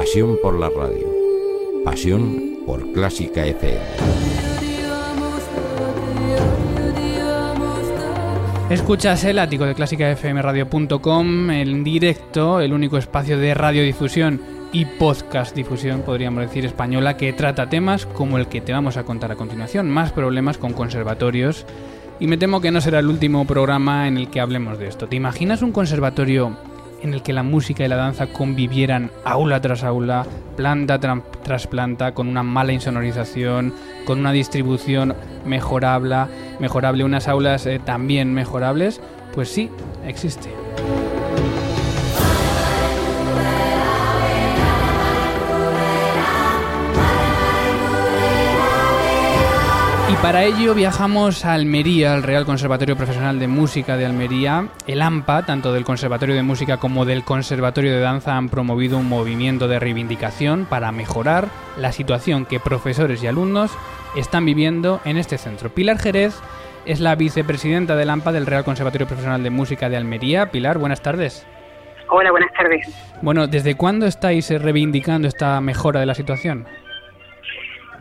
Pasión por la radio. Pasión por Clásica FM. Escuchas el ático de clásicafmradio.com en directo, el único espacio de radiodifusión y podcast difusión, podríamos decir, española, que trata temas como el que te vamos a contar a continuación, más problemas con conservatorios. Y me temo que no será el último programa en el que hablemos de esto. ¿Te imaginas un conservatorio en el que la música y la danza convivieran aula tras aula, planta tras planta, con una mala insonorización, con una distribución mejorable, mejorable unas aulas eh, también mejorables? Pues sí, existe. Para ello viajamos a Almería, al Real Conservatorio Profesional de Música de Almería. El AMPA, tanto del Conservatorio de Música como del Conservatorio de Danza, han promovido un movimiento de reivindicación para mejorar la situación que profesores y alumnos están viviendo en este centro. Pilar Jerez es la vicepresidenta del AMPA del Real Conservatorio Profesional de Música de Almería. Pilar, buenas tardes. Hola, buenas tardes. Bueno, ¿desde cuándo estáis reivindicando esta mejora de la situación?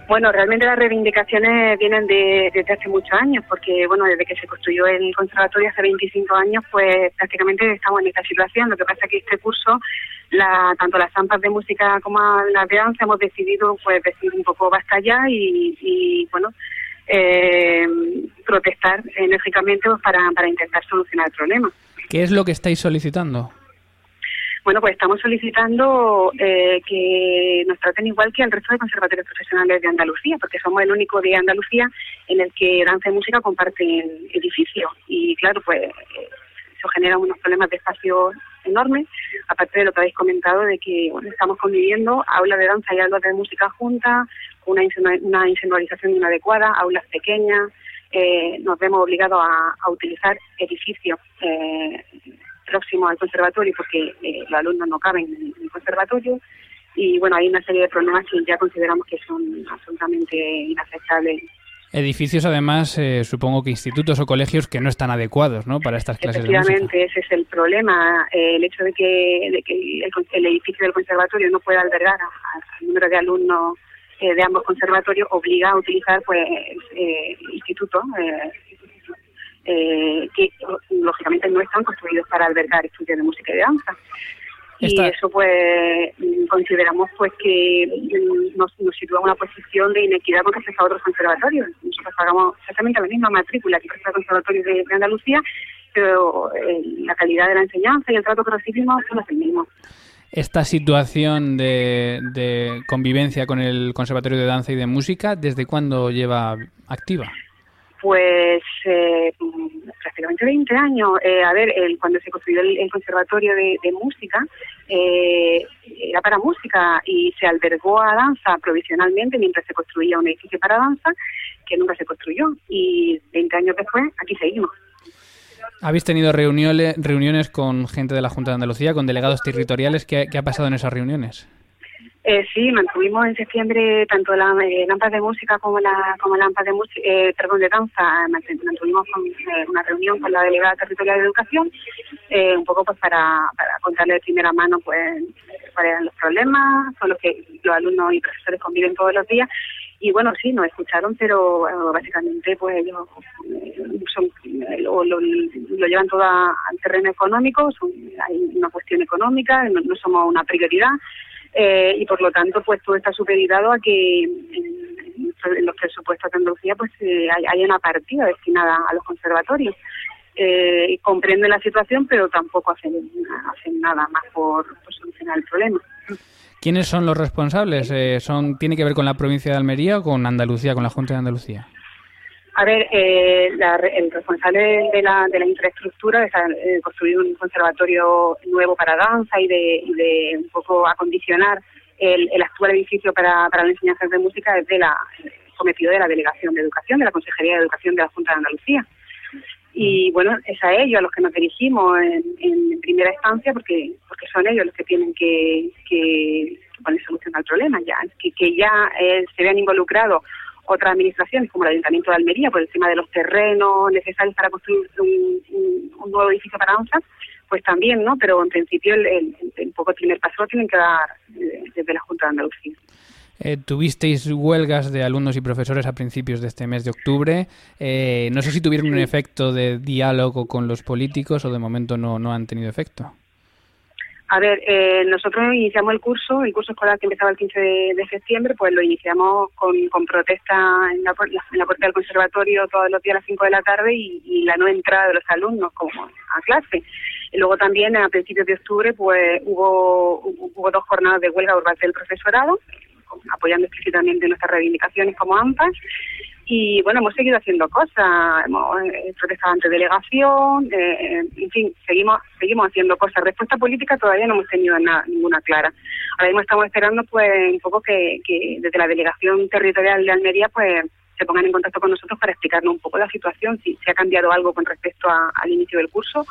Bueno, realmente las reivindicaciones vienen de, desde hace muchos años, porque bueno, desde que se construyó el conservatorio hace 25 años, pues prácticamente estamos en esta situación. Lo que pasa es que este curso, la, tanto las zampas de música como las de danza, hemos decidido pues decir un poco basta ya y, bueno, eh, protestar enérgicamente para intentar solucionar el problema. ¿Qué es lo que estáis solicitando? Bueno, pues estamos solicitando eh, que nos traten igual que al resto de conservatorios profesionales de Andalucía, porque somos el único de Andalucía en el que danza y música comparten edificio. Y claro, pues eso genera unos problemas de espacio enormes, aparte de lo que habéis comentado de que estamos conviviendo aulas de danza y aulas de música juntas, una, una inadecuada, aulas pequeñas, eh, nos vemos obligados a, utilizar edificios eh, próximo al conservatorio porque eh, los alumnos no caben en el conservatorio y bueno, hay una serie de problemas que ya consideramos que son absolutamente inaceptables. Edificios, además, eh, supongo que institutos o colegios que no están adecuados ¿no? para estas clases de música. Efectivamente, ese es el problema. Eh, el hecho de que, de que el, edificio del conservatorio no pueda albergar al número de alumnos de ambos conservatorios obliga a utilizar pues institutos eh, que lógicamente no están construidos para albergar estudios de música y de danza. Y eso pues consideramos pues que nos, sitúa en una posición de inequidad con respecto a otros conservatorios. Nosotros pagamos exactamente la misma matrícula que el conservatorio de, Andalucía, pero eh, la calidad de la enseñanza y el trato que recibimos no es el mismo. Esta situación de, de convivencia con el Conservatorio de Danza y de Música, ¿desde cuándo lleva activa? Pues eh, prácticamente 20 años. Eh, a ver, el, cuando se construyó el, conservatorio de, música, eh, era para música y se albergó a danza provisionalmente mientras se construía un edificio para danza que nunca se construyó. Y 20 años después, aquí seguimos. ¿Habéis tenido reuniones, reuniones con gente de la Junta de Andalucía, con delegados territoriales? ¿Qué, qué ha pasado en esas reuniones? Eh, sí, mantuvimos en septiembre tanto la eh, de música como la como la de música, eh, perdón, de danza, mantuvimos eh, una reunión con la delegada territorial de educación, eh, un poco pues para, para contarle de primera mano pues cuáles eran los problemas, con los que los alumnos y profesores conviven todos los días. Y bueno, sí, nos escucharon, pero básicamente pues ellos son, lo, lo, llevan todo al terreno económico, hay una cuestión económica, no somos una prioridad eh, y por lo tanto pues todo está supeditado a que en, los presupuestos de Andalucía pues eh, hay, una partida destinada a los conservatorios. Eh, comprenden la situación pero tampoco hacen, hacen nada más por, solucionar el problema. ¿Quiénes son los responsables? Eh, son ¿Tiene que ver con la provincia de Almería o con Andalucía, con la Junta de Andalucía? A ver, eh, el responsable de la, de la infraestructura de eh, construir un conservatorio nuevo para danza y de, de un poco acondicionar el, actual edificio para, para la enseñanza de música es de la, sometido de la Delegación de Educación, de la Consejería de Educación de la Junta de Andalucía. Y bueno, es a ellos a los que nos dirigimos en, primera instancia porque porque son ellos los que tienen que, que poner solución al problema ya, que, que ya eh, se vean involucrados otras administraciones como el Ayuntamiento de Almería por encima de los terrenos necesarios para construir un, nuevo edificio para danza, pues también, ¿no? Pero en principio el, el, poco primer paso lo tienen que dar eh, desde la Junta de Andalucía. Eh, tuvisteis huelgas de alumnos y profesores a principios de este mes de octubre. Eh, no sé si tuvieron un efecto de diálogo con los políticos o de momento no, no han tenido efecto. A ver, eh, nosotros iniciamos el curso, el curso escolar que empezaba el 15 de, septiembre, pues lo iniciamos con, protesta en la, puerta del conservatorio todos los días a las 5 de la tarde y, la no entrada de los alumnos como a clase. Luego también a principios de octubre pues hubo, hubo dos jornadas de huelga por parte del profesorado, apoyando explícitamente nuestras reivindicaciones como AMPAs y bueno, hemos seguido haciendo cosas, hemos eh, protestado ante delegación, eh, en fin, seguimos seguimos haciendo cosas. Respuesta política todavía no hemos tenido nada, ninguna clara. Ahora mismo estamos esperando pues un poco que, que desde la delegación territorial de Almería pues se pongan en contacto con nosotros para explicarnos un poco la situación, si se ha cambiado algo con respecto al inicio del curso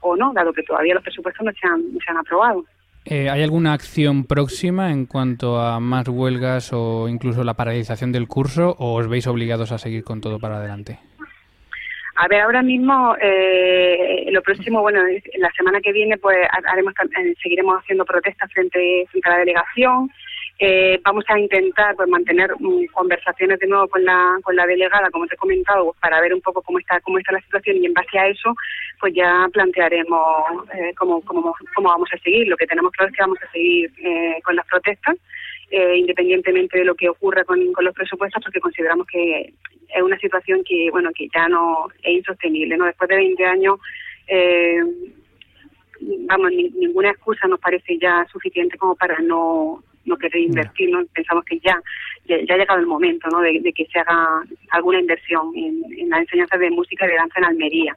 o no, dado que todavía los presupuestos no se han, no se han aprobado. Eh, ¿Hay alguna acción próxima en cuanto a más huelgas o incluso la paralización del curso o os veis obligados a seguir con todo para adelante? A ver, ahora mismo eh, lo próximo, bueno, la semana que viene pues haremos eh, seguiremos haciendo protestas frente, frente a la delegación. Eh, vamos a intentar pues mantener mm, conversaciones de nuevo con la con la delegada, como te he comentado, para ver un poco cómo está cómo está la situación y en base a eso pues ya plantearemos eh, cómo, cómo, cómo vamos a seguir. Lo que tenemos claro es que vamos a seguir eh, con las protestas, eh, independientemente de lo que ocurra con, con los presupuestos, porque consideramos que es una situación que bueno que ya no es insostenible. no Después de 20 años vamos, ninguna excusa nos parece ya suficiente como para no no querer invertir, ¿no? Pensamos que ya, ya, ha llegado el momento, ¿no? De, que se haga alguna inversión en, en la enseñanza de música y de danza en Almería.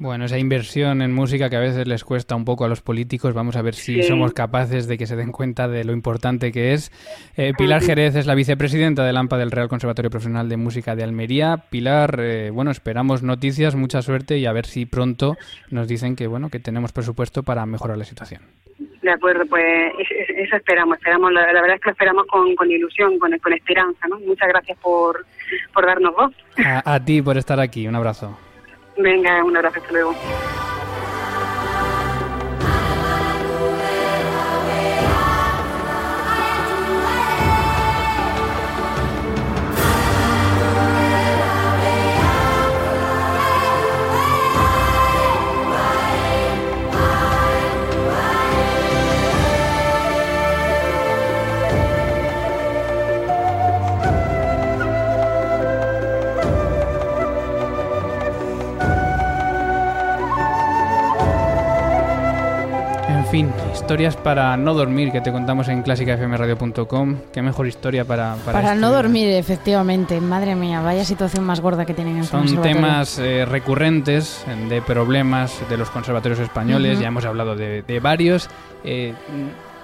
Bueno, esa inversión en música que a veces les cuesta un poco a los políticos, vamos a ver si somos capaces de que se den cuenta de lo importante que es. Eh, Pilar Jerez es la vicepresidenta del AMPA del Real Conservatorio Profesional de Música de Almería. Pilar, eh, bueno, esperamos noticias, mucha suerte y a ver si pronto nos dicen que, bueno, que tenemos presupuesto para mejorar la situación. De acuerdo, pues eso esperamos, esperamos la, verdad es que lo esperamos con, con ilusión, con, con esperanza, ¿no? Muchas gracias por, por darnos voz. a ti por estar aquí, un abrazo. Venga, un abrazo, hasta luego. Historias para no dormir que te contamos en clásicafmradio.com. Qué mejor historia para... Para, para no dormir, efectivamente. Madre mía, vaya situación más gorda que tienen en Son temas eh, recurrentes de problemas de los conservatorios españoles. Ya hemos hablado de, varios. Eh,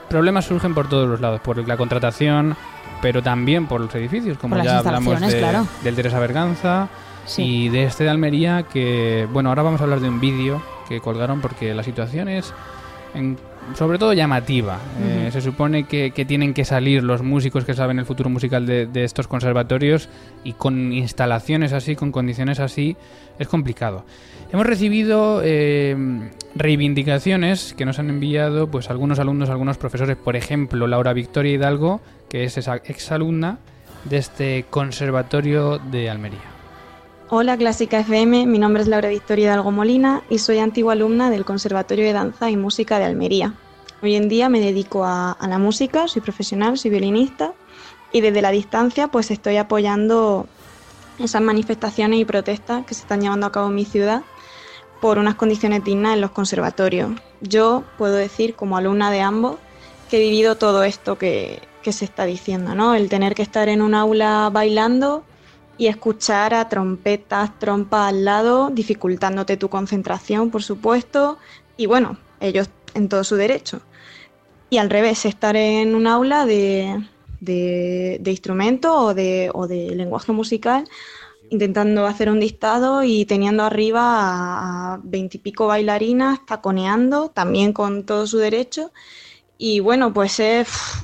problemas surgen por todos los lados, por la contratación, pero también por los edificios, como ya hablamos del Teresa Berganza y de este de Almería, que, bueno, ahora vamos a hablar de un vídeo que colgaron porque la situación es sobre todo llamativa. Eh, se supone que, tienen que salir los músicos que saben el futuro musical de, estos conservatorios y con instalaciones así, con condiciones así, es complicado. Hemos recibido eh, reivindicaciones que nos han enviado pues algunos alumnos, algunos profesores, por ejemplo, Laura Victoria Hidalgo, que es esa exalumna de este conservatorio de Almería. Hola Clásica FM, mi nombre es Laura Victoria Hidalgo Molina y soy antigua alumna del Conservatorio de Danza y Música de Almería. Hoy en día me dedico a, la música, soy profesional, soy violinista y desde la distancia pues estoy apoyando esas manifestaciones y protestas que se están llevando a cabo en mi ciudad por unas condiciones dignas en los conservatorios. Yo puedo decir como alumna de ambos que he vivido todo esto que, que se está diciendo, ¿no? El tener que estar en un aula bailando y escuchar a trompetas, trompas al lado, dificultándote tu concentración, por supuesto, y bueno, ellos en todo su derecho. Y al revés, estar en un aula de, de, instrumento o de, o de lenguaje musical intentando hacer un dictado y teniendo arriba a veintipico bailarinas taconeando, también con todo su derecho. Y bueno, pues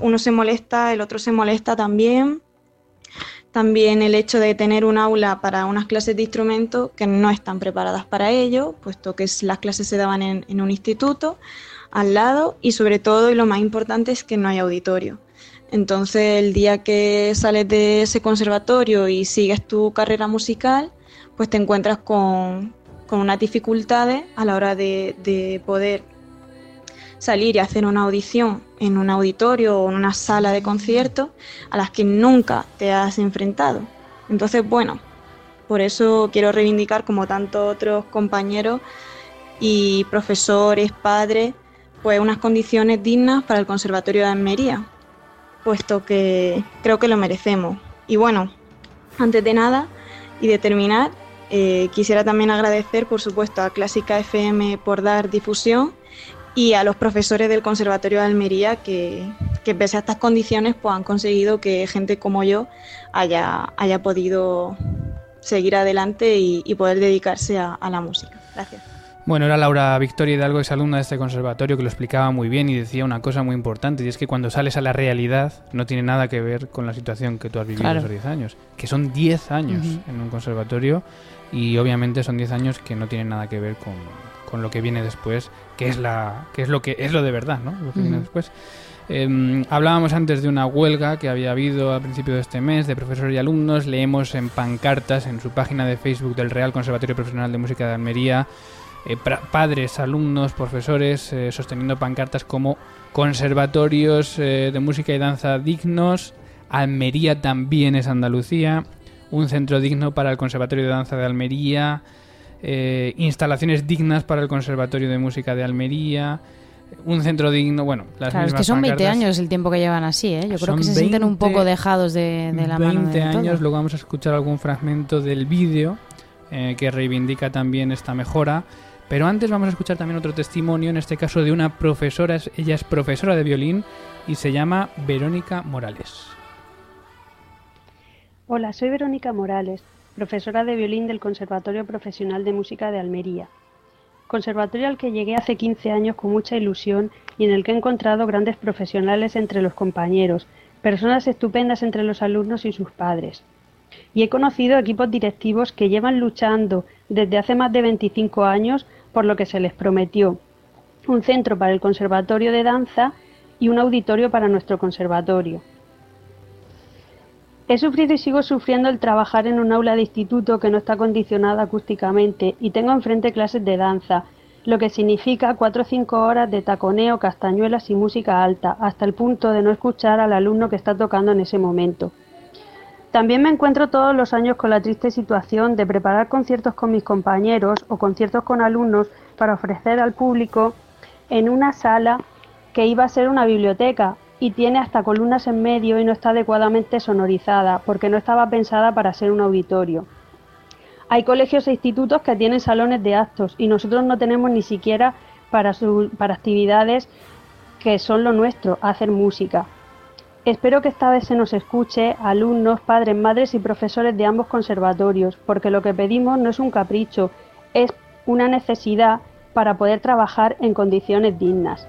uno se molesta, el otro se molesta también. También el hecho de tener un aula para unas clases de instrumento que no están preparadas para ello, puesto que las clases se daban en, en un instituto al lado y sobre todo, y lo más importante, es que no hay auditorio. Entonces, el día que sales de ese conservatorio y sigues tu carrera musical, pues te encuentras con, unas dificultades a la hora de, poder salir y hacer una audición en un auditorio o en una sala de conciertos a las que nunca te has enfrentado. Entonces, bueno, por eso quiero reivindicar como tantos otros compañeros y profesores, padres, pues unas condiciones dignas para el Conservatorio de Almería, puesto que creo que lo merecemos. Y bueno, antes de nada y de terminar, eh, quisiera también agradecer, por supuesto, a Clásica FM por dar difusión y a los profesores del Conservatorio de Almería que, que pese a estas condiciones pues han conseguido que gente como yo haya, haya podido seguir adelante y, poder dedicarse a la música. Gracias. Bueno, era Laura Victoria Hidalgo, es alumna de este conservatorio, que lo explicaba muy bien y decía una cosa muy importante, y es que cuando sales a la realidad no tiene nada que ver con la situación que tú has vivido esos 10 años, que son 10 años en un conservatorio y obviamente son 10 años que no tienen nada que ver con, con, lo que viene después, que es la que es lo que es lo de verdad, ¿no? Lo que viene después. Em, hablábamos antes de una huelga que había habido al principio de este mes de profesores y alumnos. Leemos en pancartas en su página de Facebook del Real Conservatorio Profesional de Música de Almería eh, padres, alumnos, profesores eh, sosteniendo pancartas como conservatorios eh, de música y danza dignos, Almería también es Andalucía, un centro digno para el Conservatorio de Danza de Almería, instalaciones dignas para el Conservatorio de Música de Almería, un centro digno, bueno, las claro, es que son 20 años el tiempo que llevan así, ¿eh? Yo creo que se sienten un poco dejados de, la mano 20 años, luego vamos a escuchar algún fragmento del vídeo que reivindica también esta mejora. Pero antes vamos a escuchar también otro testimonio, en este caso de una profesora, ella es profesora de violín y se llama Verónica Morales. Hola, soy Verónica Morales, profesora de violín del Conservatorio Profesional de Música de Almería. Conservatorio al que llegué hace 15 años con mucha ilusión y en el que he encontrado grandes profesionales entre los compañeros, personas estupendas entre los alumnos y sus padres y he conocido equipos directivos que llevan luchando desde hace más de 25 años por lo que se les prometió un centro para el Conservatorio de Danza y un auditorio para nuestro conservatorio. He sufrido y sigo sufriendo el trabajar en un aula de instituto que no está condicionada acústicamente y tengo enfrente clases de danza, lo que significa cuatro o cinco horas de taconeo, castañuelas y música alta, hasta el punto de no escuchar al alumno que está tocando en ese momento. También me encuentro todos los años con la triste situación de preparar conciertos con mis compañeros o conciertos con alumnos para ofrecer al público en una sala que iba a ser una biblioteca y tiene hasta columnas en medio y no está adecuadamente sonorizada porque no estaba pensada para ser un auditorio. Hay colegios e institutos que tienen salones de actos y nosotros no tenemos ni siquiera para, actividades que son lo nuestro, hacer música. Espero que esta vez se nos escuche alumnos, padres, madres y profesores de ambos conservatorios, porque lo que pedimos no es un capricho, es una necesidad para poder trabajar en condiciones dignas.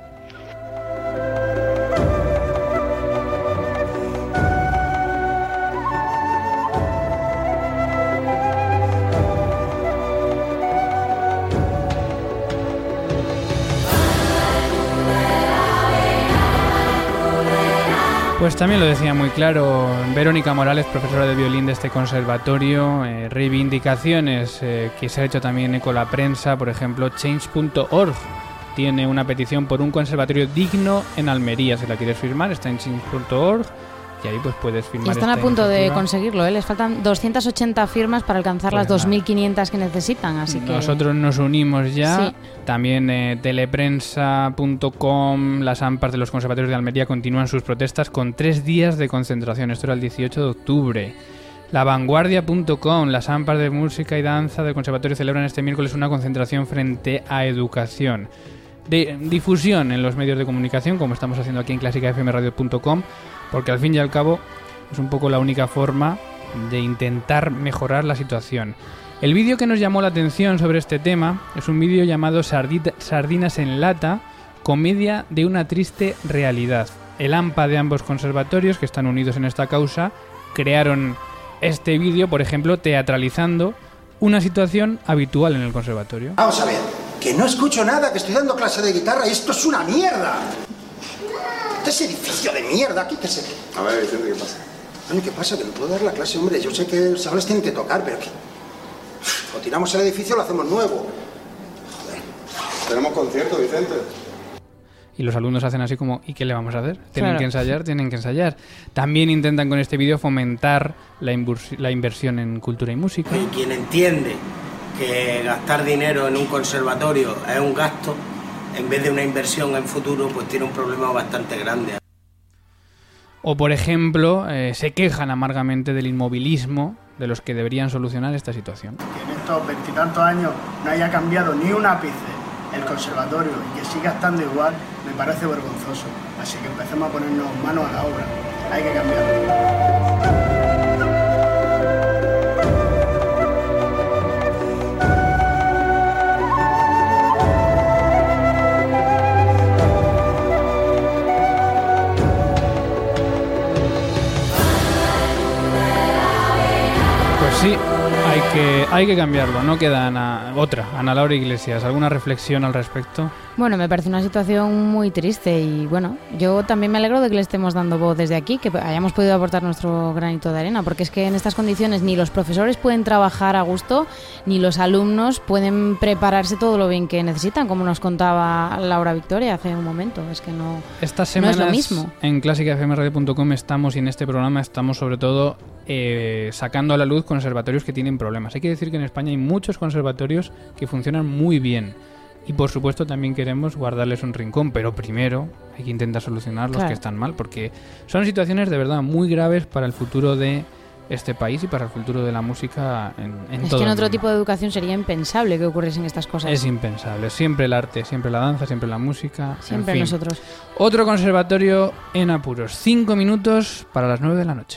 Pues también lo decía muy claro Verónica Morales, profesora de violín de este conservatorio, eh, reivindicaciones eh, que se ha hecho también eco la prensa, por ejemplo, change.org tiene una petición por un conservatorio digno en Almería, si la quieres firmar, está en change.org y ahí pues puedes firmar. Y están a punto de conseguirlo, ¿eh? les faltan 280 firmas para alcanzar pues las 2.500 que necesitan, así que... Nosotros nos unimos ya, también eh, teleprensa.com, las AMPAs de los conservatorios de Almería continúan sus protestas con tres días de concentración, esto era el 18 de octubre. Lavanguardia.com, las AMPAs de Música y Danza del Conservatorio celebran este miércoles una concentración frente a educación. De difusión en los medios de comunicación, como estamos haciendo aquí en clásicafmradio.com, porque al fin y al cabo es un poco la única forma de intentar mejorar la situación. El vídeo que nos llamó la atención sobre este tema es un vídeo llamado Sardinas en lata, comedia de una triste realidad. El AMPA de ambos conservatorios, que están unidos en esta causa, crearon este vídeo, por ejemplo, teatralizando una situación habitual en el conservatorio. Vamos a ver, que no escucho nada, que estoy dando clase de guitarra y esto es una mierda. Este es edificio de mierda, quítese. A ver, Vicente, ¿qué pasa? A mí, ¿qué pasa? Que no puedo dar la clase, hombre. Yo sé que los tienen que tocar, pero... O tiramos el edificio o lo hacemos nuevo. Joder. Tenemos concierto, Vicente. Y los alumnos hacen así como, ¿y qué le vamos a hacer? Tienen que ensayar, tienen que ensayar. También intentan con este vídeo fomentar la, la inversión en cultura y música. Y quien entiende que gastar dinero en un conservatorio es un gasto, en vez de una inversión en futuro, pues tiene un problema bastante grande. O, por ejemplo, eh, se quejan amargamente del inmovilismo de los que deberían solucionar esta situación. Que en estos veintitantos años no haya cambiado ni un ápice el conservatorio y que siga estando igual, me parece vergonzoso. Así que empecemos a ponernos manos a la obra. Hay que cambiarlo. Hay que cambiarlo, no queda Ana, otra. Ana Laura Iglesias, ¿alguna reflexión al respecto? Bueno, me parece una situación muy triste y bueno, yo también me alegro de que le estemos dando voz desde aquí, que hayamos podido aportar nuestro granito de arena, porque es que en estas condiciones ni los profesores pueden trabajar a gusto, ni los alumnos pueden prepararse todo lo bien que necesitan, como nos contaba Laura Victoria hace un momento. Es que no, Estas no semanas es lo mismo. en clásicafmradio.com estamos y en este programa estamos sobre todo eh, sacando a la luz conservatorios que tienen problemas. Hay que decir que en España hay muchos conservatorios que funcionan muy bien. Y por supuesto también queremos guardarles un rincón, pero primero hay que intentar solucionar los Claro. que están mal, porque son situaciones de verdad muy graves para el futuro de este país y para el futuro de la música en, en Es todo que en otro mundo. tipo de educación sería impensable que ocurriesen estas cosas. Es impensable. Siempre el arte, siempre la danza, siempre la música. en Siempre fin. nosotros. Otro conservatorio en apuros. Cinco minutos para las nueve de la noche.